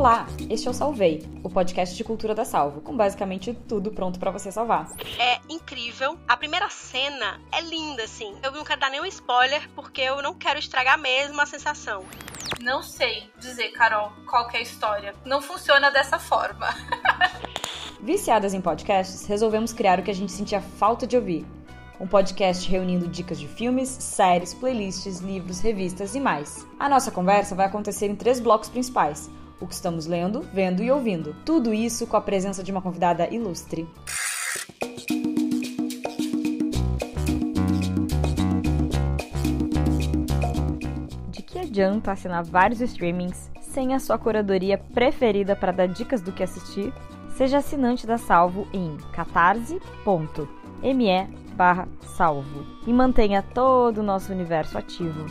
Olá, este é o Salvei, o podcast de cultura da Salvo, com basicamente tudo pronto para você salvar. É incrível. A primeira cena é linda, assim. Eu não quero dar nenhum spoiler, porque eu não quero estragar mesmo a sensação. Não sei dizer, Carol, qual é a história. Não funciona dessa forma. Viciadas em podcasts, resolvemos criar o que a gente sentia falta de ouvir. Um podcast reunindo dicas de filmes, séries, playlists, livros, revistas e mais. A nossa conversa vai acontecer em três blocos principais: o que estamos lendo, vendo e ouvindo. Tudo isso com a presença de uma convidada ilustre. De que adianta assinar vários streamings sem a sua curadoria preferida para dar dicas do que assistir? Seja assinante da Salvo em catarse.me barra salvo e mantenha todo o nosso universo ativo.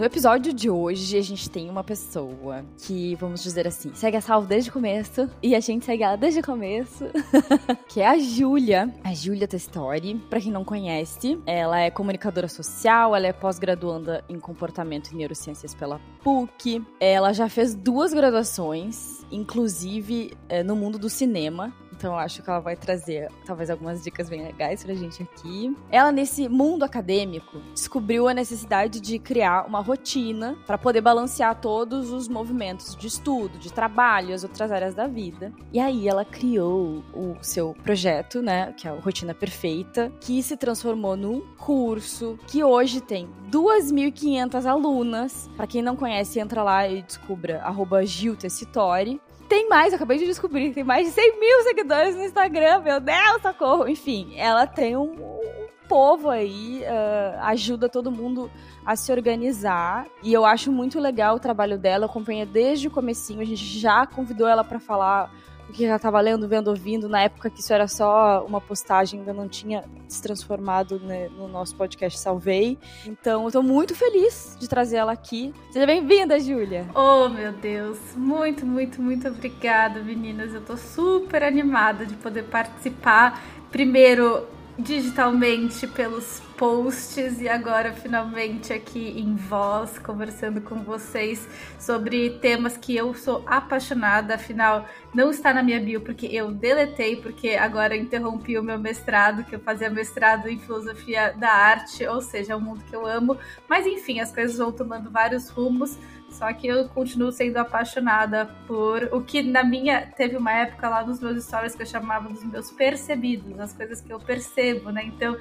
No episódio de hoje, a gente tem uma pessoa que, vamos dizer assim, segue a Salvo desde o começo e a gente segue ela desde o começo, que é a Júlia, a Júlia Testori. Pra quem não conhece, ela é comunicadora social, ela é pós-graduanda em comportamento e neurociências pela PUC. Ela já fez duas graduações, inclusive é, no mundo do cinema. Então acho que ela vai trazer talvez algumas dicas bem legais pra gente aqui. Ela nesse mundo acadêmico descobriu a necessidade de criar uma rotina para poder balancear todos os movimentos de estudo, de trabalho, as outras áreas da vida. E aí ela criou o seu projeto, né, que é o Rotina Perfeita, que se transformou num curso que hoje tem 2.500 alunas. Para quem não conhece, entra lá e descubra arroba Gil Tessitori tem mais, eu acabei de descobrir, tem mais de 100 mil seguidores no Instagram, meu Deus, socorro. Enfim, ela tem um, um povo aí, uh, ajuda todo mundo a se organizar. E eu acho muito legal o trabalho dela, eu acompanhei desde o comecinho, a gente já convidou ela para falar o que ela estava lendo, vendo, ouvindo, na época que isso era só uma postagem, ainda não tinha se transformado né, no nosso podcast Salvei. Então, eu tô muito feliz de trazer ela aqui. Seja bem-vinda, Júlia! Oh, meu Deus! Muito, muito, muito obrigada, meninas. Eu tô super animada de poder participar. Primeiro, digitalmente pelos posts e agora finalmente aqui em voz, conversando com vocês sobre temas que eu sou apaixonada, afinal não está na minha bio porque eu deletei, porque agora interrompi o meu mestrado, que eu fazia mestrado em filosofia da arte, ou seja, é um mundo que eu amo, mas enfim, as coisas vão tomando vários rumos. Só que eu continuo sendo apaixonada por o que na minha teve uma época lá nos meus stories que eu chamava dos meus percebidos, as coisas que eu percebo, né? Então,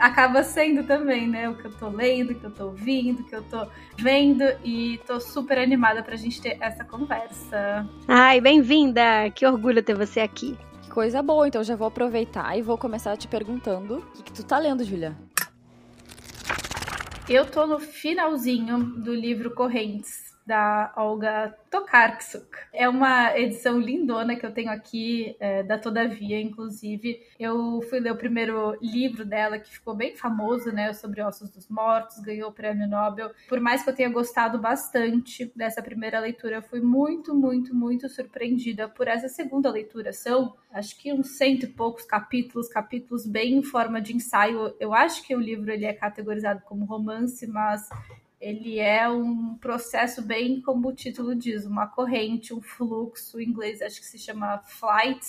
acaba sendo também, né? O que eu tô lendo, o que eu tô ouvindo, o que eu tô vendo e tô super animada pra gente ter essa conversa. Ai, bem-vinda! Que orgulho ter você aqui. Que coisa boa, então já vou aproveitar e vou começar te perguntando o que, que tu tá lendo, Julia? Eu tô no finalzinho do livro Correntes da Olga Tokarczuk. É uma edição lindona que eu tenho aqui, é, da Todavia, inclusive. Eu fui ler o primeiro livro dela, que ficou bem famoso, né? Sobre Ossos dos Mortos, ganhou o prêmio Nobel. Por mais que eu tenha gostado bastante dessa primeira leitura, eu fui muito, muito, muito surpreendida por essa segunda leitura. São, acho que uns cento e poucos capítulos, capítulos bem em forma de ensaio. Eu acho que o livro ele é categorizado como romance, mas ele é um processo bem como o título diz, uma corrente, um fluxo, em inglês acho que se chama flight.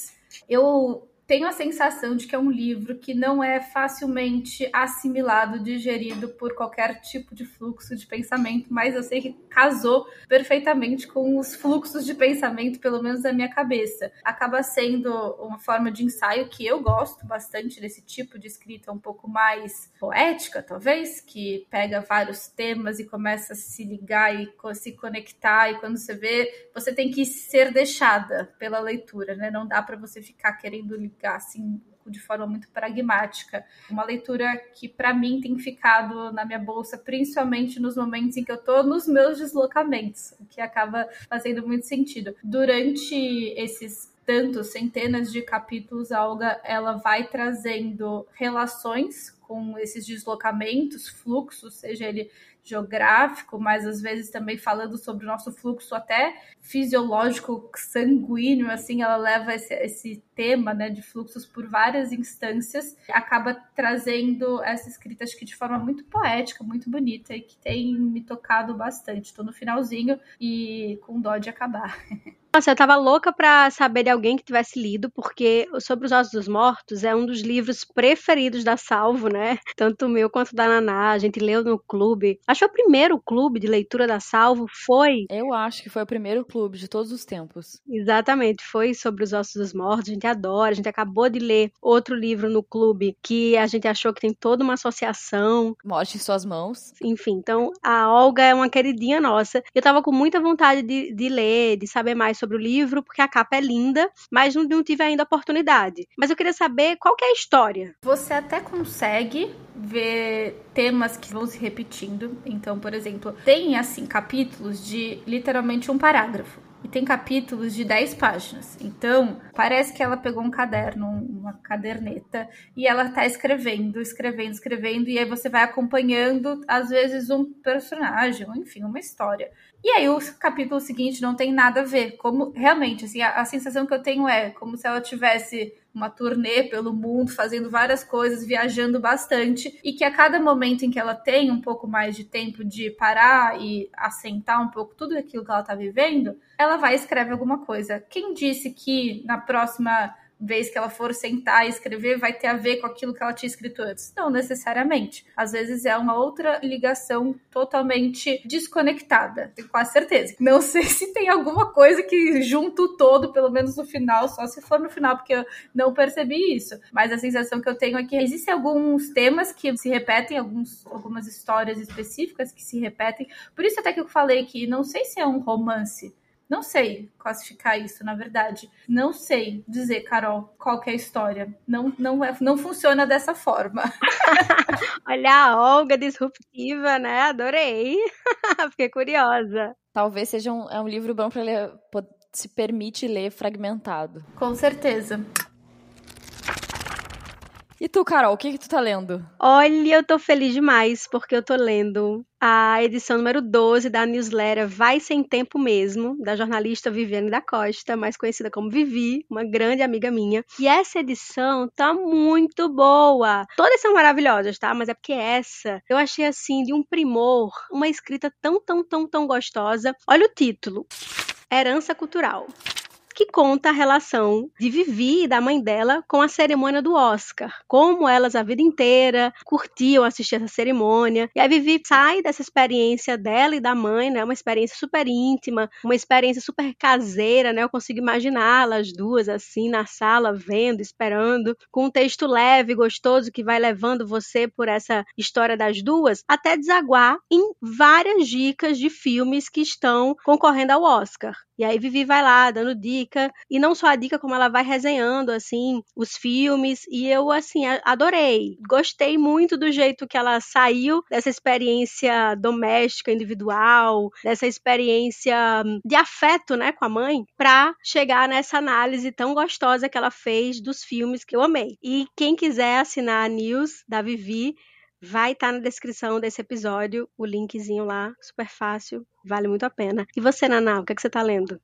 Eu tenho a sensação de que é um livro que não é facilmente assimilado, digerido por qualquer tipo de fluxo de pensamento, mas eu sei que casou perfeitamente com os fluxos de pensamento, pelo menos da minha cabeça. Acaba sendo uma forma de ensaio que eu gosto bastante desse tipo de escrita um pouco mais poética, talvez, que pega vários temas e começa a se ligar e se conectar, e quando você vê, você tem que ser deixada pela leitura, né? Não dá para você ficar querendo assim de forma muito pragmática. Uma leitura que para mim tem ficado na minha bolsa, principalmente nos momentos em que eu estou nos meus deslocamentos, o que acaba fazendo muito sentido. Durante esses tantos centenas de capítulos, a Olga ela vai trazendo relações com esses deslocamentos, fluxos, seja ele geográfico, mas às vezes também falando sobre o nosso fluxo até fisiológico sanguíneo, assim, ela leva esse, esse tema, né, de fluxos por várias instâncias, acaba trazendo essa escrita, acho que de forma muito poética, muito bonita e que tem me tocado bastante. Estou no finalzinho e com dó de acabar. Nossa, eu tava louca pra saber de alguém que tivesse lido, porque Sobre os Ossos dos Mortos é um dos livros preferidos da Salvo, né? Tanto o meu quanto da Naná. A gente leu no clube. Acho que o primeiro clube de leitura da Salvo foi. Eu acho que foi o primeiro clube de todos os tempos. Exatamente, foi sobre os Ossos dos Mortos. A gente adora. A gente acabou de ler outro livro no clube que a gente achou que tem toda uma associação. Morte em suas mãos. Enfim, então a Olga é uma queridinha nossa. Eu tava com muita vontade de, de ler, de saber mais sobre o livro, porque a capa é linda, mas não, não tive ainda oportunidade. Mas eu queria saber qual que é a história. Você até consegue ver temas que vão se repetindo. Então, por exemplo, tem assim capítulos de literalmente um parágrafo. E tem capítulos de 10 páginas. Então, parece que ela pegou um caderno, uma caderneta, e ela tá escrevendo, escrevendo, escrevendo, e aí você vai acompanhando, às vezes, um personagem, enfim, uma história. E aí o capítulo seguinte não tem nada a ver. Como realmente, assim, a, a, sensação que eu tenho é como se ela tivesse uma turnê pelo mundo, fazendo várias coisas, viajando bastante, e que a cada momento em que ela tem um pouco mais de tempo de parar e assentar um pouco tudo aquilo que ela tá vivendo, ela vai e escreve alguma coisa. Quem disse que na próxima vez que ela for sentar e escrever vai ter a ver com aquilo que ela tinha escrito antes. Não necessariamente. Às vezes é uma outra ligação totalmente desconectada. Tenho quase certeza. Não sei se tem alguma coisa que junta o todo, pelo menos no final, só se for no final, porque eu não percebi isso. Mas a sensação que eu tenho é que existem alguns temas que se repetem, alguns, algumas histórias específicas que se repetem. Por isso até que eu falei que não sei se é um romance não sei classificar isso, na verdade. Não sei dizer, Carol, qual é a história. Não, não, é, não funciona dessa forma. Olha a Olga disruptiva, né? Adorei. Fiquei curiosa. Talvez seja um, é um livro bom para ler, se permite ler fragmentado. Com certeza. E tu, Carol, o que, que tu tá lendo? Olha, eu tô feliz demais, porque eu tô lendo a edição número 12 da newsletter Vai Sem Tempo Mesmo, da jornalista Viviane da Costa, mais conhecida como Vivi, uma grande amiga minha. E essa edição tá muito boa. Todas são maravilhosas, tá? Mas é porque essa eu achei assim de um primor, uma escrita tão, tão, tão, tão gostosa. Olha o título: Herança Cultural que conta a relação de Vivi e da mãe dela com a cerimônia do Oscar. Como elas a vida inteira curtiam assistir essa cerimônia. E a Vivi sai dessa experiência dela e da mãe, né? Uma experiência super íntima, uma experiência super caseira, né? Eu consigo imaginá-las duas assim na sala, vendo, esperando, com um texto leve, gostoso que vai levando você por essa história das duas, até desaguar em várias dicas de filmes que estão concorrendo ao Oscar. E aí Vivi vai lá dando dica, e não só a dica, como ela vai resenhando, assim, os filmes, e eu, assim, adorei. Gostei muito do jeito que ela saiu dessa experiência doméstica, individual, dessa experiência de afeto, né, com a mãe, pra chegar nessa análise tão gostosa que ela fez dos filmes que eu amei. E quem quiser assinar a news da Vivi, Vai estar tá na descrição desse episódio o linkzinho lá, super fácil, vale muito a pena. E você, Naná, o que, é que você está lendo?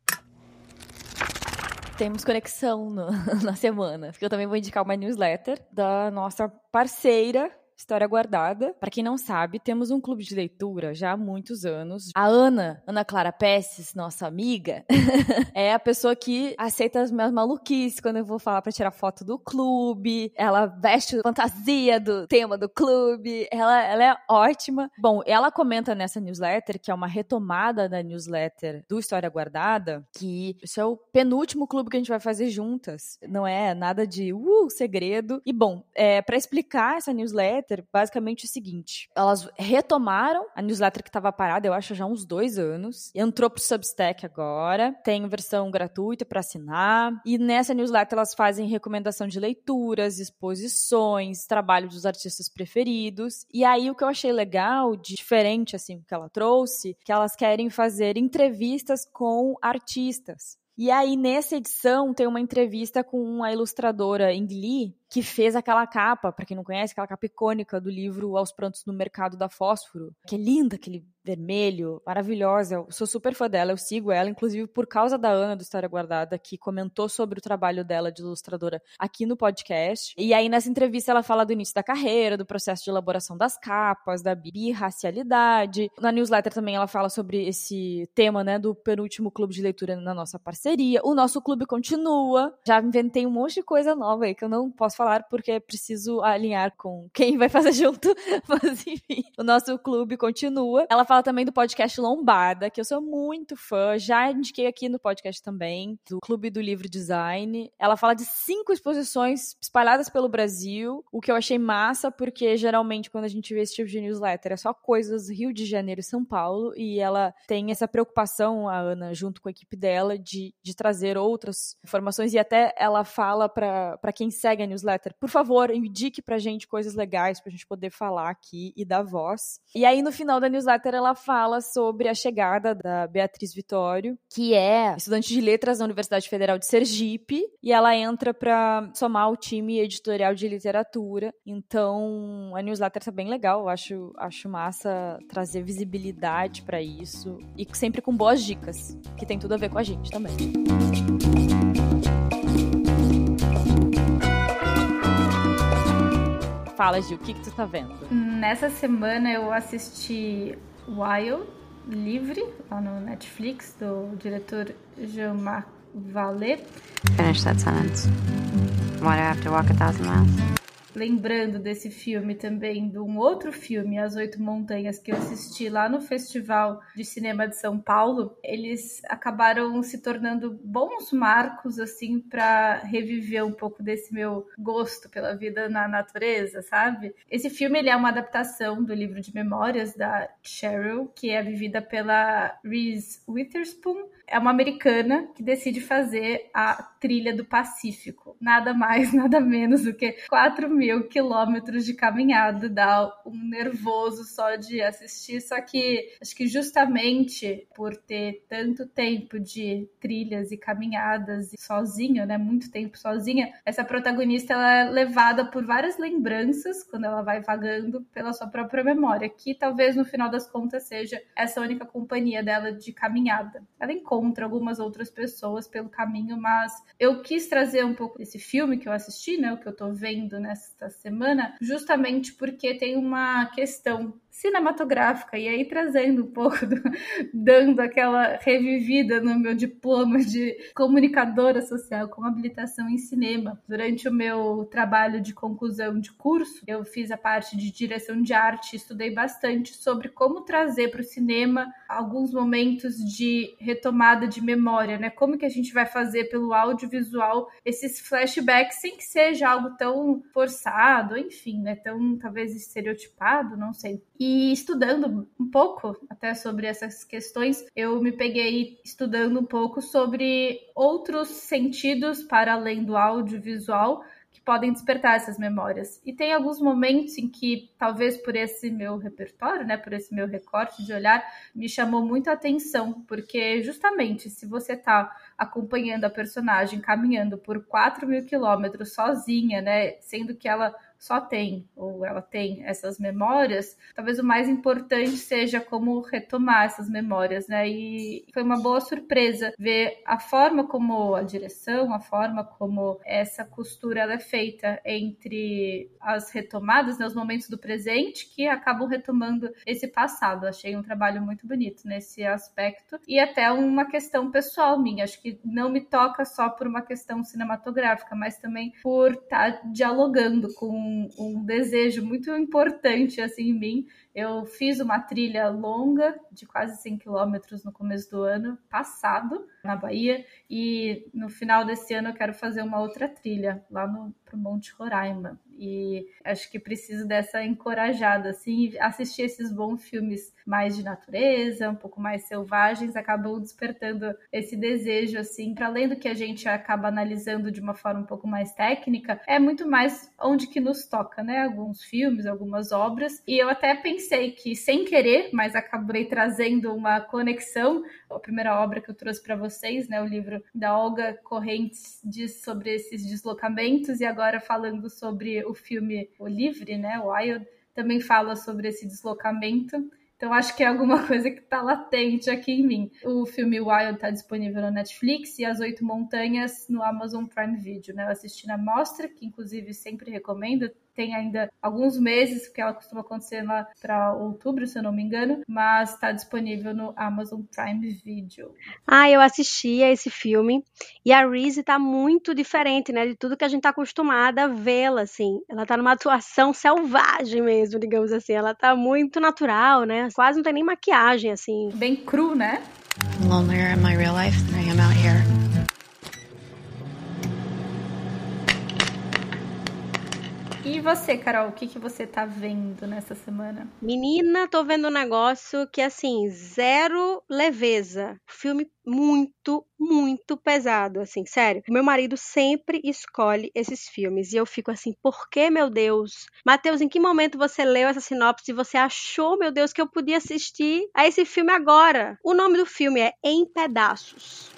Temos conexão no, na semana, porque eu também vou indicar uma newsletter da nossa parceira História Guardada. Para quem não sabe, temos um clube de leitura já há muitos anos. A Ana, Ana Clara Pesses, nossa amiga, é a pessoa que aceita as minhas maluquices quando eu vou falar para tirar foto do clube. Ela veste fantasia do tema do clube. Ela, ela é ótima. Bom, ela comenta nessa newsletter, que é uma retomada da newsletter do História Guardada, que isso é o penúltimo clube que a gente vai fazer juntas. Não é nada de uh, segredo. E bom, é, para explicar essa newsletter, newsletter basicamente o seguinte: elas retomaram a newsletter que estava parada, eu acho já há uns dois anos, entrou pro Substack agora, tem versão gratuita para assinar, e nessa newsletter elas fazem recomendação de leituras, exposições, trabalho dos artistas preferidos. E aí o que eu achei legal, diferente assim que ela trouxe, que elas querem fazer entrevistas com artistas. E aí, nessa edição, tem uma entrevista com a ilustradora Ing Lee, que fez aquela capa, para quem não conhece, aquela capa icônica do livro Aos Prantos no Mercado da Fósforo, que é linda, aquele vermelho, maravilhosa. Eu sou super fã dela, eu sigo ela, inclusive por causa da Ana do História Guardada, que comentou sobre o trabalho dela de ilustradora aqui no podcast. E aí, nessa entrevista, ela fala do início da carreira, do processo de elaboração das capas, da birracialidade. Na newsletter também ela fala sobre esse tema, né, do penúltimo clube de leitura na nossa parceria. O nosso clube continua. Já inventei um monte de coisa nova aí que eu não posso falar porque preciso alinhar com quem vai fazer junto. Mas enfim, o nosso clube continua. Ela fala também do podcast Lombada, que eu sou muito fã, já indiquei aqui no podcast também, do Clube do Livro Design. Ela fala de cinco exposições espalhadas pelo Brasil, o que eu achei massa, porque geralmente quando a gente vê esse tipo de newsletter é só coisas Rio de Janeiro e São Paulo, e ela tem essa preocupação, a Ana, junto com a equipe dela, de, de trazer outras informações, e até ela fala para quem segue a newsletter, por favor, indique pra gente coisas legais pra gente poder falar aqui e dar voz. E aí no final da newsletter ela fala sobre a chegada da Beatriz Vitório, que é estudante de letras na Universidade Federal de Sergipe, e ela entra para somar o time editorial de literatura. Então, a newsletter tá bem legal, eu acho, acho massa trazer visibilidade para isso e sempre com boas dicas, que tem tudo a ver com a gente também. Fala, Gil, o que, que tu tá vendo? Nessa semana eu assisti Wild, livre, lá no Netflix, do diretor Jean-Marc Vallée. Finish that sentence. Why do I have to walk a thousand miles? Lembrando desse filme também de um outro filme, As Oito Montanhas, que eu assisti lá no Festival de Cinema de São Paulo, eles acabaram se tornando bons marcos, assim, para reviver um pouco desse meu gosto pela vida na natureza, sabe? Esse filme, ele é uma adaptação do livro de memórias da Cheryl, que é vivida pela Reese Witherspoon, é uma americana que decide fazer a trilha do Pacífico. Nada mais, nada menos do que 4 mil quilômetros de caminhada. Dá um nervoso só de assistir. Só que acho que justamente por ter tanto tempo de trilhas e caminhadas sozinha, né? Muito tempo sozinha, essa protagonista ela é levada por várias lembranças quando ela vai vagando pela sua própria memória, que talvez no final das contas seja essa única companhia dela de caminhada. Ela encontra encontra algumas outras pessoas pelo caminho, mas eu quis trazer um pouco desse filme que eu assisti, né, o que eu tô vendo nesta semana, justamente porque tem uma questão cinematográfica, e aí trazendo um pouco, do, dando aquela revivida no meu diploma de comunicadora social com habilitação em cinema. Durante o meu trabalho de conclusão de curso, eu fiz a parte de direção de arte, estudei bastante sobre como trazer para o cinema alguns momentos de retomada de memória, né? Como que a gente vai fazer pelo audiovisual esses flashbacks sem que seja algo tão forçado, enfim, né? Tão talvez estereotipado, não sei. E e estudando um pouco até sobre essas questões, eu me peguei estudando um pouco sobre outros sentidos para além do audiovisual que podem despertar essas memórias. E tem alguns momentos em que, talvez por esse meu repertório, né, por esse meu recorte de olhar, me chamou muito a atenção, porque justamente se você está acompanhando a personagem caminhando por 4 mil quilômetros sozinha, né, sendo que ela só tem, ou ela tem essas memórias, talvez o mais importante seja como retomar essas memórias, né? E foi uma boa surpresa ver a forma como a direção, a forma como essa costura ela é feita entre as retomadas, né, os momentos do presente que acabam retomando esse passado. Achei um trabalho muito bonito nesse aspecto e até uma questão pessoal minha. Acho que não me toca só por uma questão cinematográfica, mas também por estar tá dialogando com um, um desejo muito importante assim em mim. Eu fiz uma trilha longa de quase 100 quilômetros no começo do ano passado, na Bahia, e no final desse ano eu quero fazer uma outra trilha lá no pro Monte Roraima. E acho que preciso dessa encorajada, assim, assistir esses bons filmes mais de natureza, um pouco mais selvagens, acabam despertando esse desejo, assim, para além do que a gente acaba analisando de uma forma um pouco mais técnica, é muito mais onde que nos toca, né? Alguns filmes, algumas obras. E eu até pensei que, sem querer, mas acabei trazendo uma conexão. A primeira obra que eu trouxe para vocês 6, né? O livro da Olga Correntes diz sobre esses deslocamentos e agora falando sobre o filme O Livre, né? Wild, também fala sobre esse deslocamento. Então acho que é alguma coisa que está latente aqui em mim. O filme Wild está disponível no Netflix e As Oito Montanhas no Amazon Prime Video. Né? Eu assisti na mostra, que inclusive sempre recomendo tem ainda alguns meses, porque ela costuma acontecer lá para outubro, se eu não me engano, mas está disponível no Amazon Prime Video. Ah, eu assisti a esse filme e a Reese tá muito diferente, né, de tudo que a gente tá acostumada a vê-la, assim. Ela tá numa atuação selvagem mesmo, digamos assim. Ela tá muito natural, né? Quase não tem nem maquiagem, assim. Bem cru, né? lonelier in my real life than I am out here. E você, Carol, o que, que você tá vendo nessa semana? Menina, tô vendo um negócio que, assim, zero leveza. Filme muito, muito pesado, assim, sério. Meu marido sempre escolhe esses filmes e eu fico assim, por que, meu Deus? Mateus, em que momento você leu essa sinopse e você achou, meu Deus, que eu podia assistir a esse filme agora? O nome do filme é Em Pedaços.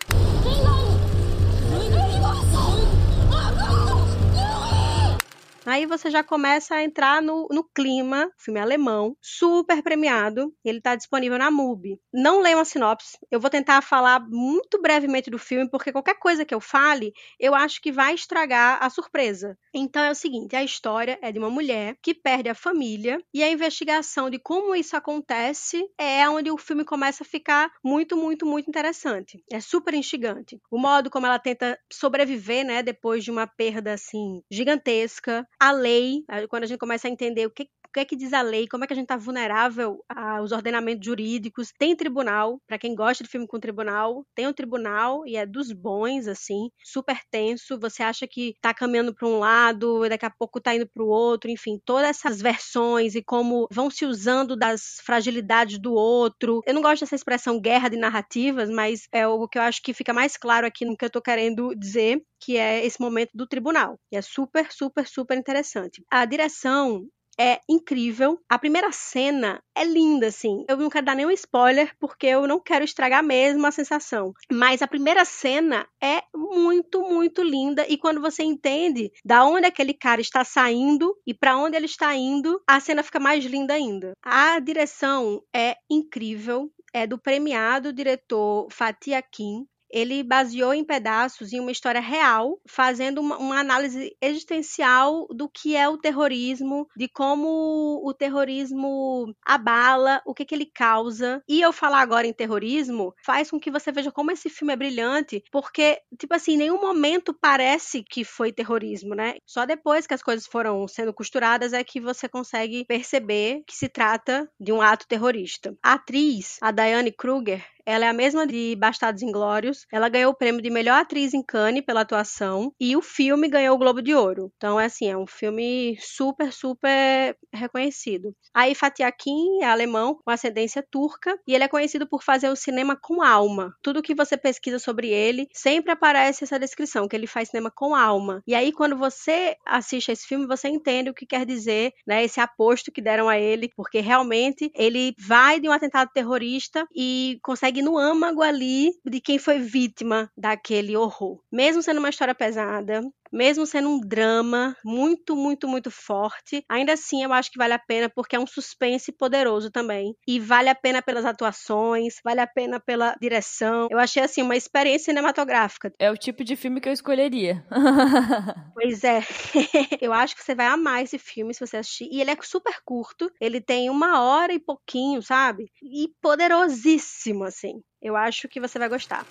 Aí você já começa a entrar no, no clima, filme alemão, super premiado, ele está disponível na MUBI. Não leiam a sinopse, eu vou tentar falar muito brevemente do filme, porque qualquer coisa que eu fale, eu acho que vai estragar a surpresa. Então é o seguinte, a história é de uma mulher que perde a família, e a investigação de como isso acontece é onde o filme começa a ficar muito, muito, muito interessante. É super instigante. O modo como ela tenta sobreviver, né, depois de uma perda, assim, gigantesca, a lei, quando a gente começa a entender o que, o que é que diz a lei, como é que a gente está vulnerável aos ordenamentos jurídicos. Tem tribunal, para quem gosta de filme com tribunal, tem um tribunal e é dos bons, assim, super tenso. Você acha que está caminhando para um lado, daqui a pouco está indo para o outro, enfim, todas essas versões e como vão se usando das fragilidades do outro. Eu não gosto dessa expressão guerra de narrativas, mas é o que eu acho que fica mais claro aqui no que eu estou querendo dizer, que é esse momento do tribunal. E é super, super, super interessante. A direção é incrível. A primeira cena é linda, assim. Eu não quero dar nenhum spoiler, porque eu não quero estragar mesmo a sensação. Mas a primeira cena é muito, muito linda. E quando você entende da onde aquele cara está saindo e para onde ele está indo, a cena fica mais linda ainda. A direção é incrível é do premiado diretor Fatih Akin ele baseou em pedaços em uma história real, fazendo uma, uma, análise existencial do que é o terrorismo, de como o terrorismo abala, o que, que ele causa. E eu falar agora em terrorismo faz com que você veja como esse filme é brilhante, porque, tipo assim, em nenhum momento parece que foi terrorismo, né? Só depois que as coisas foram sendo costuradas é que você consegue perceber que se trata de um ato terrorista. A atriz, a Diane Kruger, ela é a mesma de Bastardos Inglórios. Ela ganhou o prêmio de melhor atriz em Cannes pela atuação e o filme ganhou o Globo de Ouro. Então é assim, é um filme super, super reconhecido. Aí Fatih Akin é alemão com ascendência turca e ele é conhecido por fazer o cinema com alma. Tudo que você pesquisa sobre ele, sempre aparece essa descrição que ele faz cinema com alma. E aí quando você assiste esse filme, você entende o que quer dizer, né, esse aposto que deram a ele, porque realmente ele vai de um atentado terrorista e consegue consegue no âmago ali de quem foi vítima daquele horror. Mesmo sendo uma história pesada, mesmo sendo um drama muito, muito, muito forte, ainda assim eu acho que vale a pena porque é um suspense poderoso também. E vale a pena pelas atuações, vale a pena pela direção. Eu achei assim uma experiência cinematográfica. É o tipo de filme que eu escolheria. pois é. eu acho que você vai amar esse filme se você assistir. E ele é super curto, ele tem uma hora e pouquinho, sabe? E poderosíssimo, assim. Eu acho que você vai gostar.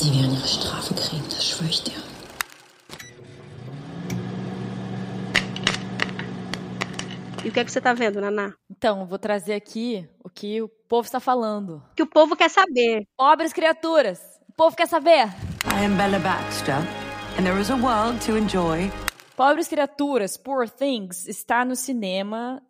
Die werden ihre Strafe kriegen, das schwöre ich dir. E o que é que você tá vendo, Naná? Então, vou trazer aqui o que o povo está falando. O que o povo quer saber. Pobres criaturas. O povo quer saber. I am Bella Baxter, and there is a world to enjoy. Pobres criaturas, Poor Things, está no cinema.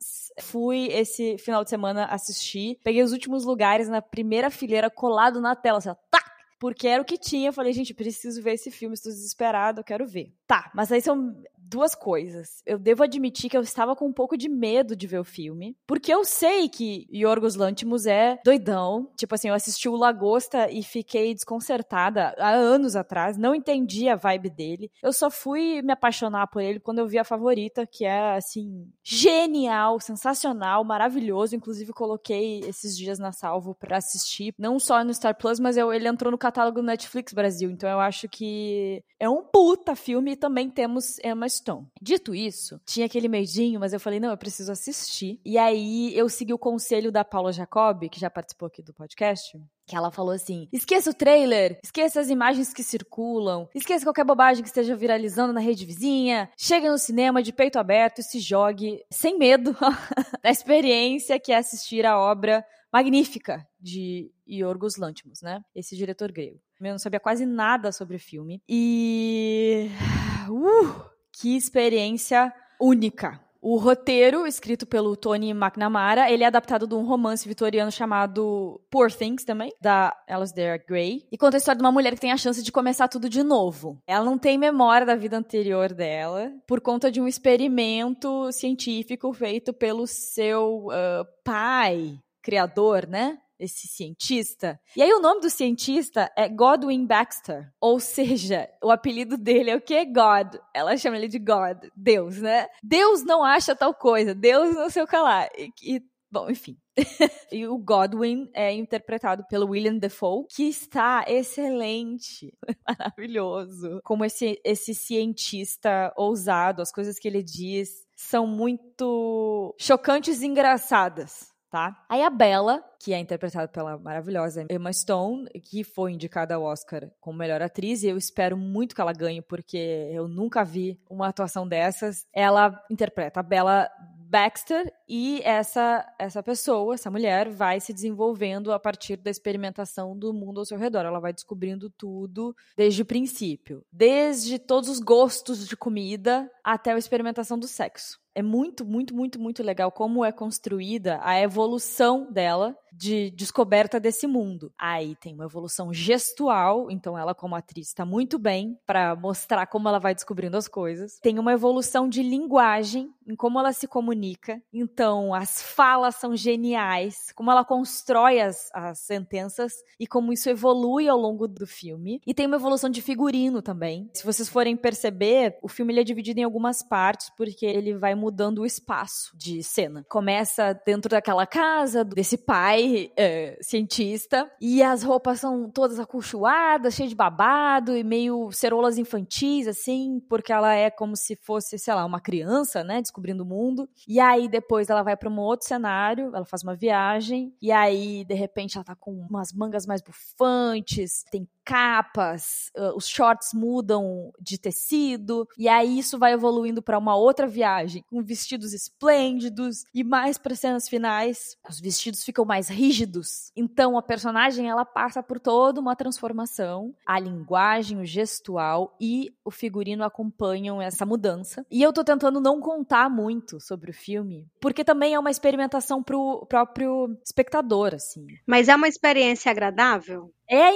Fui esse final de semana assistir. Peguei os últimos lugares na primeira fileira colado na tela. Assim, tá! Porque era o que tinha. Eu falei, gente, preciso ver esse filme, estou desesperado, eu quero ver. Tá, mas aí são duas coisas. Eu devo admitir que eu estava com um pouco de medo de ver o filme, porque eu sei que Yorgos Lanthimos é doidão. Tipo assim, eu assisti o Lagosta e fiquei desconcertada há anos atrás, não entendi a vibe dele. Eu só fui me apaixonar por ele quando eu vi a favorita, que é assim, genial, sensacional, maravilhoso. Inclusive coloquei esses dias na salvo para assistir, não só no Star Plus, mas eu, ele entrou no catálogo do Netflix Brasil. Então eu acho que é um puta filme e também temos Emma Stone. Dito isso, tinha aquele medinho, mas eu falei, não, eu preciso assistir. E aí eu segui o conselho da Paula Jacob, que já participou aqui do podcast, que ela falou assim: esqueça o trailer, esqueça as imagens que circulam, esqueça qualquer bobagem que esteja viralizando na rede vizinha, chegue no cinema de peito aberto e se jogue sem medo da experiência que é assistir a obra magnífica de Yorgos Lanthimos, né? Esse diretor grego. Eu não sabia quase nada sobre o filme. E. Uh, que experiência única. O roteiro, escrito pelo Tony McNamara, ele é adaptado de um romance vitoriano chamado Poor Things também, da Alasdair Gray, e conta a história de uma mulher que tem a chance de começar tudo de novo. Ela não tem memória da vida anterior dela, por conta de um experimento científico feito pelo seu uh, pai, criador, né? Esse cientista. E aí o nome do cientista é Godwin Baxter, ou seja, o apelido dele é o que? God. Ela chama ele de God, Deus, né? Deus não acha tal coisa, Deus não sei o que lá. E, e bom, enfim. e o Godwin é interpretado pelo William Defoe, que está excelente, maravilhoso. Como esse, esse cientista ousado, as coisas que ele diz são muito chocantes e engraçadas tá? Aí a Bella, que é interpretada pela maravilhosa Emma Stone, que foi indicada ao Oscar como melhor atriz, e eu espero muito que ela ganhe, porque eu nunca vi uma atuação dessas. Ela interpreta a Bella Baxter e essa essa pessoa, essa mulher, vai se desenvolvendo a partir da experimentação do mundo ao seu redor. Ela vai descobrindo tudo desde o princípio, desde todos os gostos de comida até a experimentação do sexo é muito, muito, muito, muito legal como é construída a evolução dela de descoberta desse mundo. Aí tem uma evolução gestual, então ela como atriz está muito bem para mostrar como ela vai descobrindo as coisas. Tem uma evolução de linguagem em como ela se comunica. Então as falas são geniais, como ela constrói as, as sentenças e como isso evolui ao longo do filme. E tem uma evolução de figurino também. Se vocês forem perceber, o filme é dividido em algumas partes porque ele vai mudando o espaço de cena. Começa dentro daquela casa desse pai é, cientista. E as roupas são todas acolchoadas, cheias de babado e meio cerolas infantis, assim, porque ela é como se fosse, sei lá, uma criança, né, descobrindo o mundo. E aí depois ela vai para um outro cenário, ela faz uma viagem, e aí de repente ela tá com umas mangas mais bufantes, tem capas, uh, os shorts mudam de tecido, e aí isso vai evoluindo para uma outra viagem, com vestidos esplêndidos, e mais para cenas finais, os vestidos ficam mais rígidos. Então a personagem ela passa por toda uma transformação, a linguagem, o gestual e o figurino acompanham essa mudança. E eu tô tentando não contar muito sobre o filme, porque também é uma experimentação pro próprio espectador, assim. Mas é uma experiência agradável? É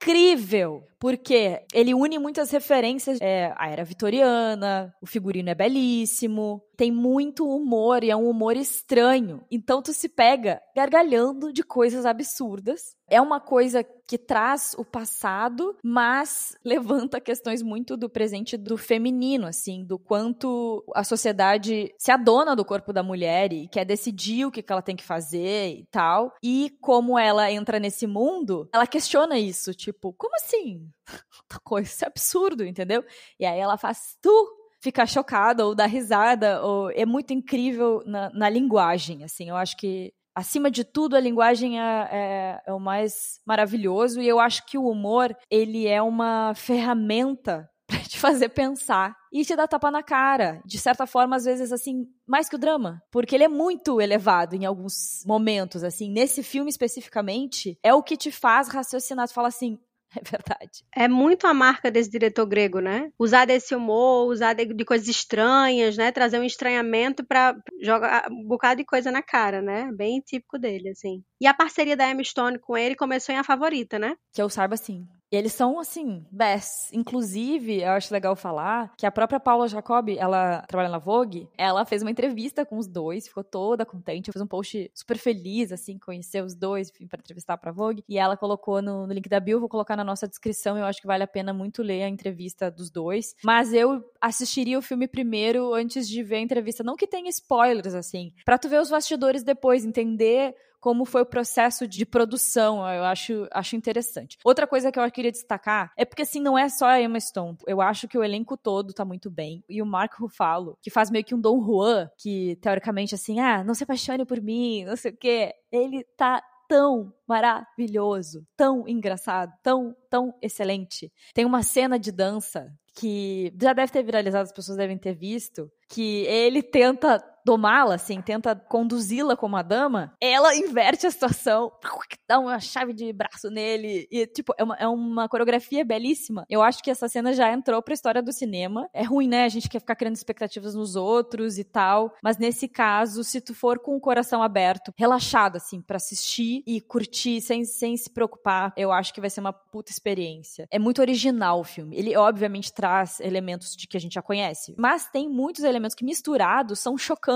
incrível, porque ele une muitas referências é, à era vitoriana, o figurino é belíssimo, tem muito humor e é um humor estranho. Então tu se pega gargalhando de coisas absurdas. É uma coisa que traz o passado, mas levanta questões muito do presente do feminino, assim, do quanto a sociedade se adona do corpo da mulher e quer decidir o que ela tem que fazer e tal. E como ela entra nesse mundo, ela questiona isso, tipo, como assim? Coisa, isso é absurdo, entendeu? E aí ela faz tu ficar chocada ou dar risada, ou é muito incrível na, na linguagem, assim, eu acho que acima de tudo, a linguagem é, é, é, o mais maravilhoso e eu acho que o humor ele é uma ferramenta para te fazer pensar e te dar tapa na cara. De certa forma, às vezes, assim, mais que o drama. Porque ele é muito elevado em alguns momentos, assim. Nesse filme especificamente, é o que te faz raciocinar. Tu fala assim, É verdade. É muito a marca desse diretor grego, né? Usar desse humor, usar de, de coisas estranhas, né? Trazer um estranhamento para jogar um bocado de coisa na cara, né? Bem típico dele, assim. E a parceria da Emma Stone com ele começou em A Favorita, né? Que eu saiba, sim. E eles são, assim, best. Inclusive, eu acho legal falar que a própria Paula Jacobi, ela trabalha na Vogue, ela fez uma entrevista com os dois, ficou toda contente, fez um post super feliz, assim, conhecer os dois, enfim, pra entrevistar pra Vogue. E ela colocou no, no link da bio, vou colocar na nossa descrição, eu acho que vale a pena muito ler a entrevista dos dois. Mas eu assistiria o filme primeiro antes de ver a entrevista. Não que tenha spoilers, assim, pra tu ver os bastidores depois, entender como foi o processo de produção. Eu acho, acho interessante. Outra coisa que eu queria destacar é porque, assim, não é só a Emma Stone. Eu acho que o elenco todo tá muito bem. E o Mark Ruffalo, que faz meio que um Dom Juan, que teoricamente, assim, ah, não se apaixone por mim, não sei o quê. Ele tá tão maravilhoso, tão engraçado, tão, tão excelente. Tem uma cena de dança que já deve ter viralizado, as pessoas devem ter visto, que ele tenta domá-la, assim, tenta conduzi-la como a dama, ela inverte a situação, dá uma chave de braço nele, e, tipo, é uma, é uma coreografia belíssima. Eu acho que essa cena já entrou pra história do cinema. É ruim, né? A gente quer ficar criando expectativas nos outros e tal, mas nesse caso, se tu for com o coração aberto, relaxado, assim, para assistir e curtir sem, sem se preocupar, eu acho que vai ser uma puta experiência. É muito original o filme. Ele, obviamente, traz elementos de que a gente já conhece, mas tem muitos elementos que misturados são chocantes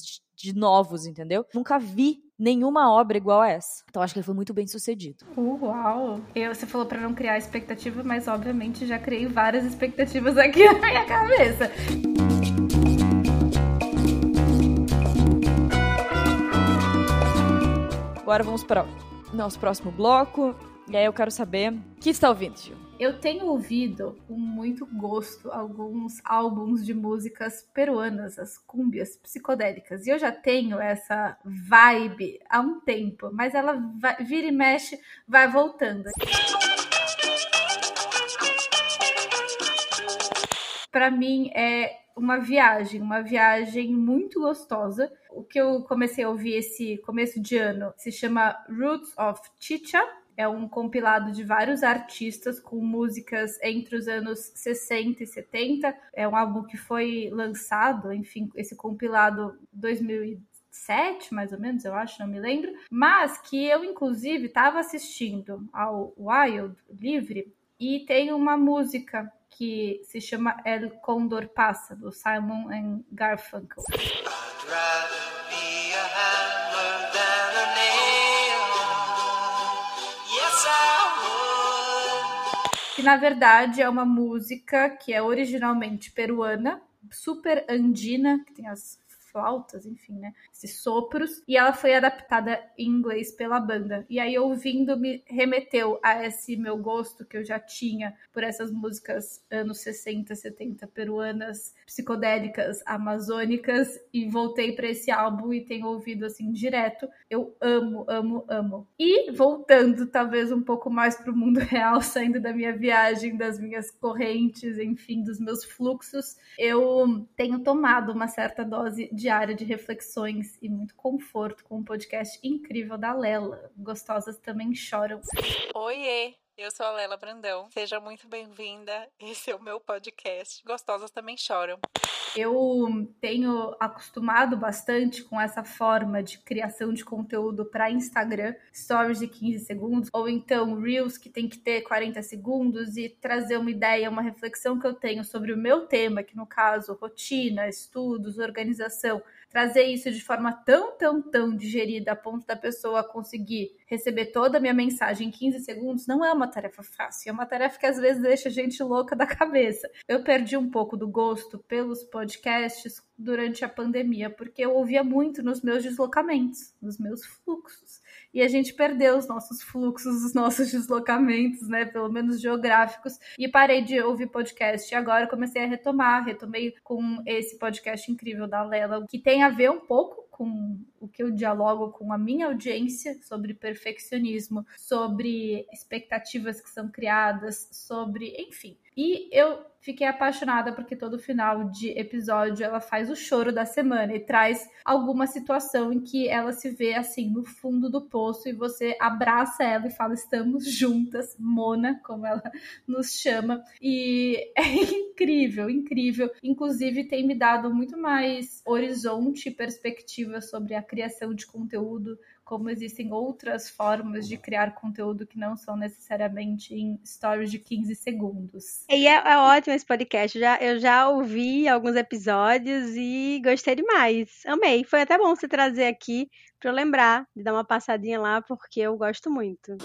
de, de novos, entendeu? Nunca vi nenhuma obra igual a essa. Então acho que ele foi muito bem sucedido. Uau! Eu, você falou para não criar expectativa, mas obviamente já criei várias expectativas aqui na minha cabeça. Agora vamos para o nosso próximo bloco. E aí eu quero saber o que está ouvindo, Gil? Eu tenho ouvido com muito gosto alguns álbuns de músicas peruanas, as cúmbias psicodélicas. E eu já tenho essa vibe há um tempo, mas ela vai, vira e mexe, vai voltando. Para mim é uma viagem, uma viagem muito gostosa. O que eu comecei a ouvir esse começo de ano se chama Roots of Chicha é um compilado de vários artistas com músicas entre os anos 60 e 70. É um álbum que foi lançado, enfim, esse compilado 2007, mais ou menos, eu acho, não me lembro. Mas que eu, inclusive, estava assistindo ao Wild Livre e tem uma música que se chama El Condor Passa, do Simon Garfunkel. Que na verdade é uma música que é originalmente peruana, super andina, que tem as flautas, enfim, né? Esses sopros. E ela foi adaptada em inglês pela banda. E aí, ouvindo, me remeteu a esse meu gosto que eu já tinha por essas músicas anos 60, 70 peruanas, psicodélicas, amazônicas. E voltei para esse álbum e tenho ouvido assim direto. Eu amo, amo, amo. E voltando, talvez um pouco mais para o mundo real, saindo da minha viagem, das minhas correntes, enfim, dos meus fluxos, eu tenho tomado uma certa dose diária de reflexões e muito conforto com um podcast incrível da Lela. Gostosas também choram. Oiê! Eu sou a Lela Brandão. Seja muito bem-vinda. Esse é o meu podcast. Gostosas também choram. Eu tenho acostumado bastante com essa forma de criação de conteúdo para Instagram, stories de 15 segundos, ou então Reels que tem que ter 40 segundos e trazer uma ideia, uma reflexão que eu tenho sobre o meu tema, que no caso, rotina, estudos, organização, trazer isso de forma tão, tão, tão digerida a ponto da pessoa conseguir receber toda a minha mensagem em 15 segundos não é uma tarefa fácil, é uma tarefa que às vezes deixa a gente louca da cabeça. Eu perdi um pouco do gosto pelos podcasts durante a pandemia, porque eu ouvia muito nos meus deslocamentos, nos meus fluxos. E a gente perdeu os nossos fluxos, os nossos deslocamentos, né, pelo menos geográficos, e parei de ouvir podcast. E agora comecei a retomar, retomei com esse podcast incrível da Lela, que tem a ver um pouco com o que eu dialogo com a minha audiência sobre perfeccionismo, sobre expectativas que são criadas, sobre, enfim. E eu fiquei apaixonada porque todo final de episódio ela faz o choro da semana e traz alguma situação em que ela se vê assim no fundo do poço e você abraça ela e fala estamos juntas, Mona, como ela nos chama. E é incrível, incrível. Inclusive tem me dado muito mais horizonte e perspectiva sobre a criação de conteúdo, como existem outras formas de criar conteúdo que não são necessariamente em stories de 15 segundos. E é, é ótimo esse podcast. Já, eu já ouvi alguns episódios e gostei demais. Amei. Foi até bom você trazer aqui para eu lembrar de dar uma passadinha lá, porque eu gosto muito.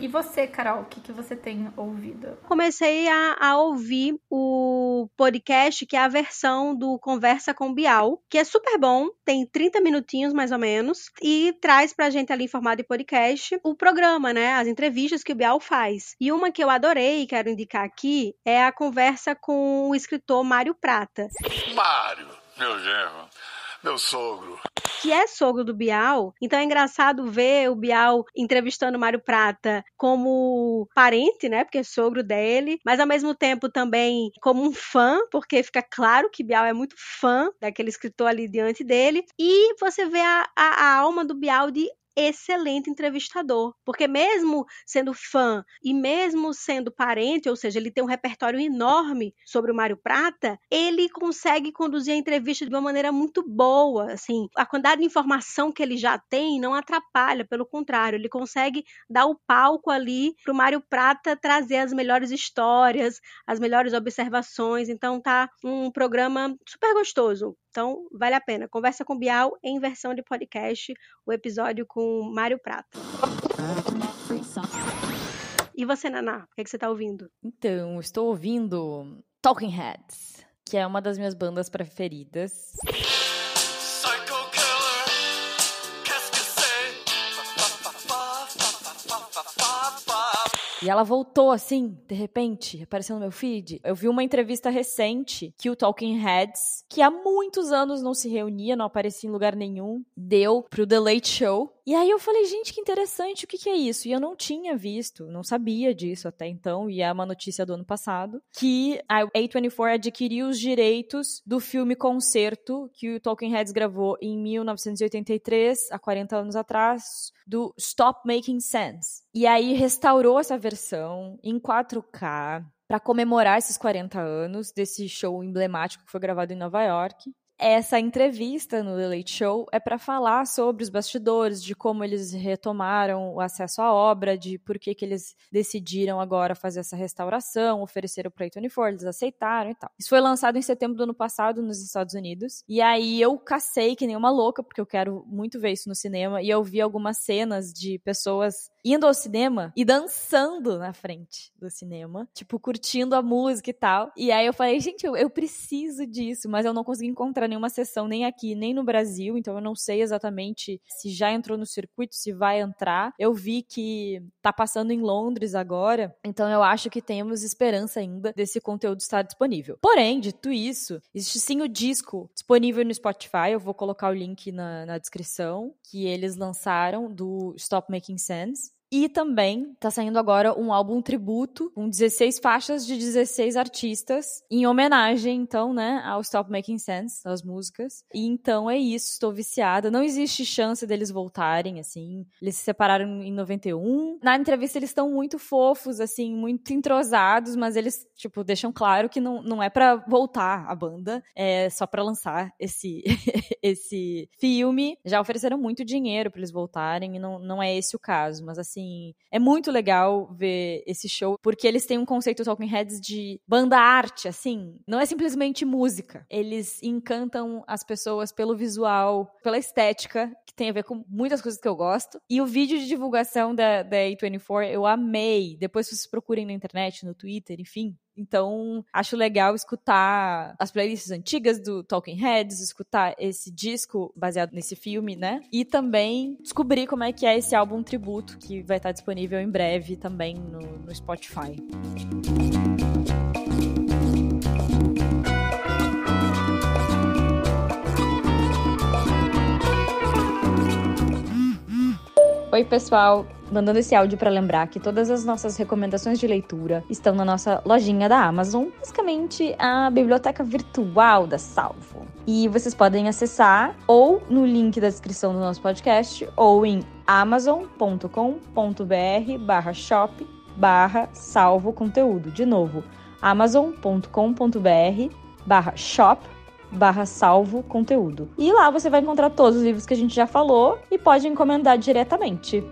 E você, Carol, o que, que você tem ouvido? Comecei a, a, ouvir o podcast, que é a versão do Conversa com Bial, que é super bom, tem 30 minutinhos mais ou menos, e traz pra gente ali em formato de podcast o programa, né? As entrevistas que o Bial faz. E uma que eu adorei, quero indicar aqui, é a conversa com o escritor Mário Prata. Mário, meu genro meu sogro. Que é sogro do Bial. Então é engraçado ver o Bial entrevistando o Mário Prata como parente, né? Porque é sogro dele, mas ao mesmo tempo também como um fã, porque fica claro que Bial é muito fã daquele escritor ali diante dele. E você vê a, a, a alma do Bial de excelente entrevistador, porque mesmo sendo fã e mesmo sendo parente, ou seja, ele tem um repertório enorme sobre o Mário Prata, ele consegue conduzir a entrevista de uma maneira muito boa, assim, a quantidade de informação que ele já tem não atrapalha, pelo contrário, ele consegue dar o palco ali para o Mário Prata trazer as melhores histórias, as melhores observações, então tá um programa super gostoso. Então, vale a pena. Conversa com Bial em versão de podcast, o episódio com Mário Prata. E você, Naná, o que, é que você está ouvindo? Então, estou ouvindo Talking Heads, que é uma das minhas bandas preferidas. E ela voltou assim, de repente, apareceu no meu feed. Eu vi uma entrevista recente que o Talking Heads, que há muitos anos não se reunia, não aparecia em lugar nenhum, deu pro The Late Show. E aí eu falei, gente, que interessante, o que, que é isso? E eu não tinha visto, não sabia disso até então, e é uma notícia do ano passado, que a A24 adquiriu os direitos do filme Concerto, que o Talking Heads gravou em 1983, há 40 anos atrás, do Stop Making Sense. E aí restaurou essa versão em 4K para comemorar esses 40 anos desse show emblemático que foi gravado em Nova York essa entrevista no The Late Show é para falar sobre os bastidores, de como eles retomaram o acesso à obra, de por que, que eles decidiram agora fazer essa restauração, ofereceram para A24, eles aceitaram e tal. Isso foi lançado em setembro do ano passado nos Estados Unidos. E aí eu cacei que nem uma louca, porque eu quero muito ver isso no cinema, e eu vi algumas cenas de pessoas indo ao cinema e dançando na frente do cinema, tipo, curtindo a música e tal. E aí eu falei, gente, eu, eu preciso disso, mas eu não consegui encontrar nenhuma sessão nem aqui, nem no Brasil, então eu não sei exatamente se já entrou no circuito, se vai entrar. Eu vi que tá passando em Londres agora, então eu acho que temos esperança ainda desse conteúdo estar disponível. Porém, dito isso, existe sim o disco disponível no Spotify, eu vou colocar o link na, na descrição, que eles lançaram do Stop Making Sense. E também tá saindo agora um álbum tributo, com 16 faixas de 16 artistas, em homenagem, então, né, ao Stop Making Sense, das músicas. E então é isso, estou viciada. Não existe chance deles voltarem, assim. Eles se separaram em 91. Na entrevista eles estão muito fofos, assim, muito entrosados, mas eles, tipo, deixam claro que não, não é para voltar a banda, é só para lançar esse, esse filme. Já ofereceram muito dinheiro para eles voltarem e não, não é esse o caso, mas assim assim, é muito legal ver esse show, porque eles têm um conceito Talking Heads de banda arte, assim, não é simplesmente música. Eles encantam as pessoas pelo visual, pela estética, que tem a ver com muitas coisas que eu gosto. E o vídeo de divulgação da, da A24 eu amei. Depois vocês procurem na internet, no Twitter, enfim, então, acho legal escutar as playlists antigas do Talking Heads, escutar esse disco baseado nesse filme, né? E também descobrir como é que é esse álbum tributo que vai estar disponível em breve também no, no Spotify. Oi, pessoal! Mandando esse áudio para lembrar que todas as nossas recomendações de leitura estão na nossa lojinha da Amazon, basicamente a biblioteca virtual da Salvo. E vocês podem acessar ou no link da descrição do nosso podcast ou em amazon.com.br barra shop barra salvo conteúdo. De novo, amazon.com.br barra shop barra salvo conteúdo. E lá você vai encontrar todos os livros que a gente já falou e pode encomendar diretamente.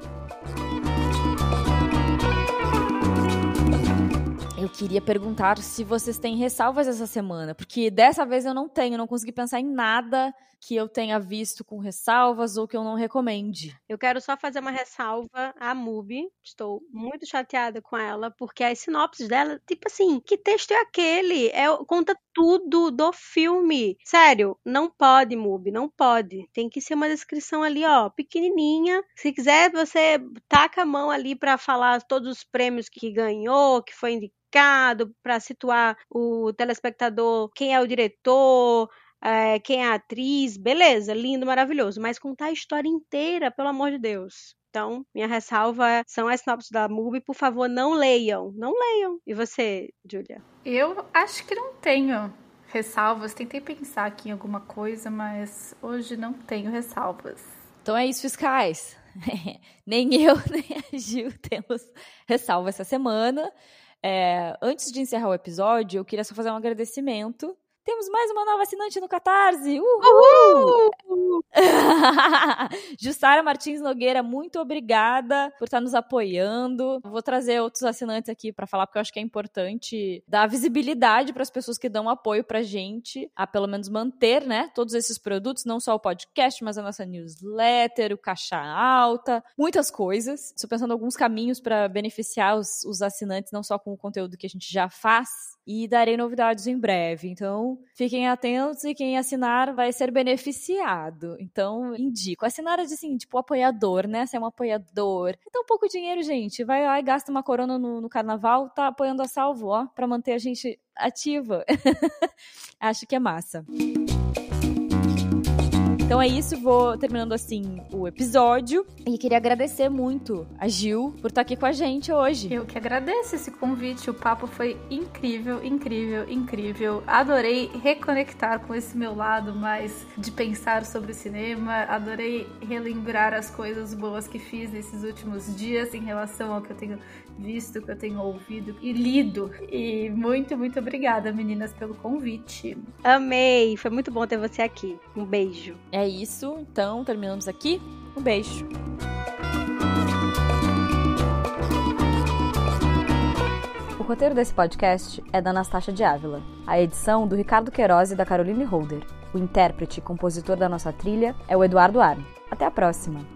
Eu queria perguntar se vocês têm ressalvas essa semana, porque dessa vez eu não tenho, não consegui pensar em nada que eu tenha visto com ressalvas ou que eu não recomende. Eu quero só fazer uma ressalva à MUBI. Estou muito chateada com ela, porque as sinopses dela, tipo assim, que texto é aquele? É, conta tudo do filme. Sério, não pode, MUBI, não pode. Tem que ser uma descrição ali, ó, pequenininha. Se quiser, você taca a mão ali para falar todos os prêmios que ganhou, que foi indicado, para situar o telespectador, quem é o diretor, é, quem é a atriz, beleza, lindo, maravilhoso, mas contar a história inteira, pelo amor de Deus. Então, minha ressalva são as sinopses da MUBI, por favor, não leiam, não leiam. E você, Julia? Eu acho que não tenho ressalvas, tentei pensar aqui em alguma coisa, mas hoje não tenho ressalvas. Então é isso, fiscais. nem eu, nem a Gil temos ressalva essa semana. É, antes de encerrar o episódio, eu queria só fazer um agradecimento temos mais uma nova assinante no Catarse! Uhul! Uhul! Jussara Martins Nogueira, muito obrigada por estar nos apoiando. Vou trazer outros assinantes aqui para falar, porque eu acho que é importante dar visibilidade para as pessoas que dão apoio pra gente, a pelo menos manter, né, todos esses produtos, não só o podcast, mas a nossa newsletter, o Caixa Alta, muitas coisas. Estou pensando em alguns caminhos para beneficiar os, os assinantes, não só com o conteúdo que a gente já faz, e darei novidades em breve. Então, fiquem atentos e quem assinar vai ser beneficiado. Então, indico. Assinar é assim, tipo, apoiador, né? Você é um apoiador. Então, pouco dinheiro, gente. Vai lá e gasta uma corona no, no carnaval, tá apoiando a salvo, ó, pra manter a gente ativa. Acho que é massa. Então é isso, vou terminando assim o episódio. E queria agradecer muito a Gil por estar aqui com a gente hoje. Eu que agradeço esse convite, o papo foi incrível, incrível, incrível. Adorei reconectar com esse meu lado mais de pensar sobre o cinema, adorei relembrar as coisas boas que fiz nesses últimos dias em relação ao que eu tenho visto, que eu tenho ouvido e lido. E muito, muito obrigada, meninas, pelo convite. Amei, foi muito bom ter você aqui. Um beijo. É isso, então terminamos aqui. Um beijo. O roteiro desse podcast é da Anastasia de Ávila. A edição do Ricardo Queiroz e da Caroline Holder. O intérprete e compositor da nossa trilha é o Eduardo Arno. Até a próxima!